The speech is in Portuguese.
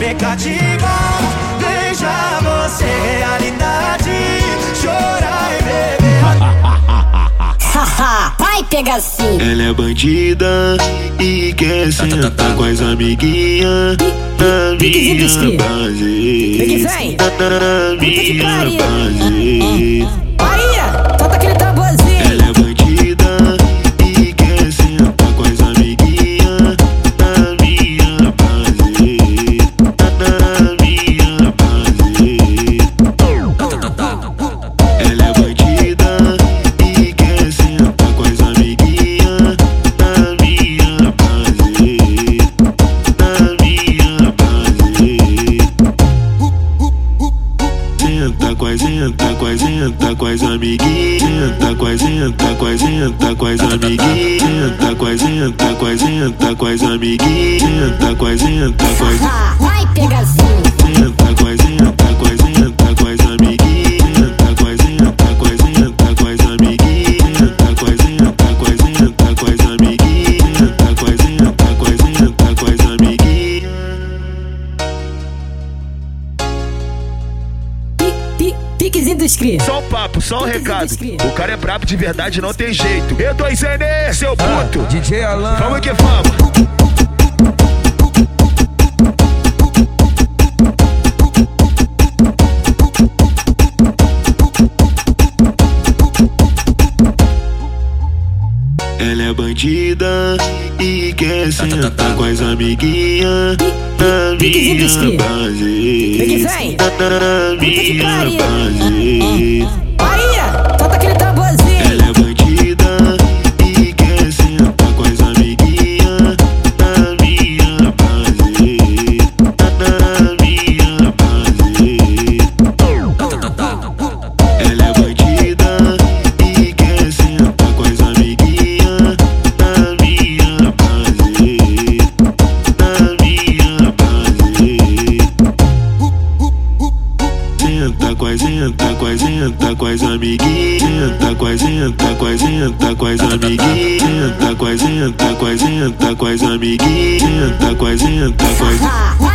expectativa. Veja você, realidade. Chorar e beber. Haha, vai pegar sim. Ela é bandida e quer sentar com as amiguinhas na minha base. Na Puta que minha pariu. base. Senta senta com as, senta. Senta com as, senta senta com as amiguinhas. Senta com as, senta com as, senta com as amiguinhas. Senta com as, senta do inscrito. Só um papo, só um recado. O cara é brabo de verdade, não tem jeito. E2N, seu puto. DJ Alan. Vamos que vamos. Ela é bandida e quer sentar com as amiguinhas na minha base. Na minha base. Senta com as, senta com as, amiguinhas. Senta com as, senta com as, senta com as amiguinhas. Senta com senta com senta com as. Senta com senta com.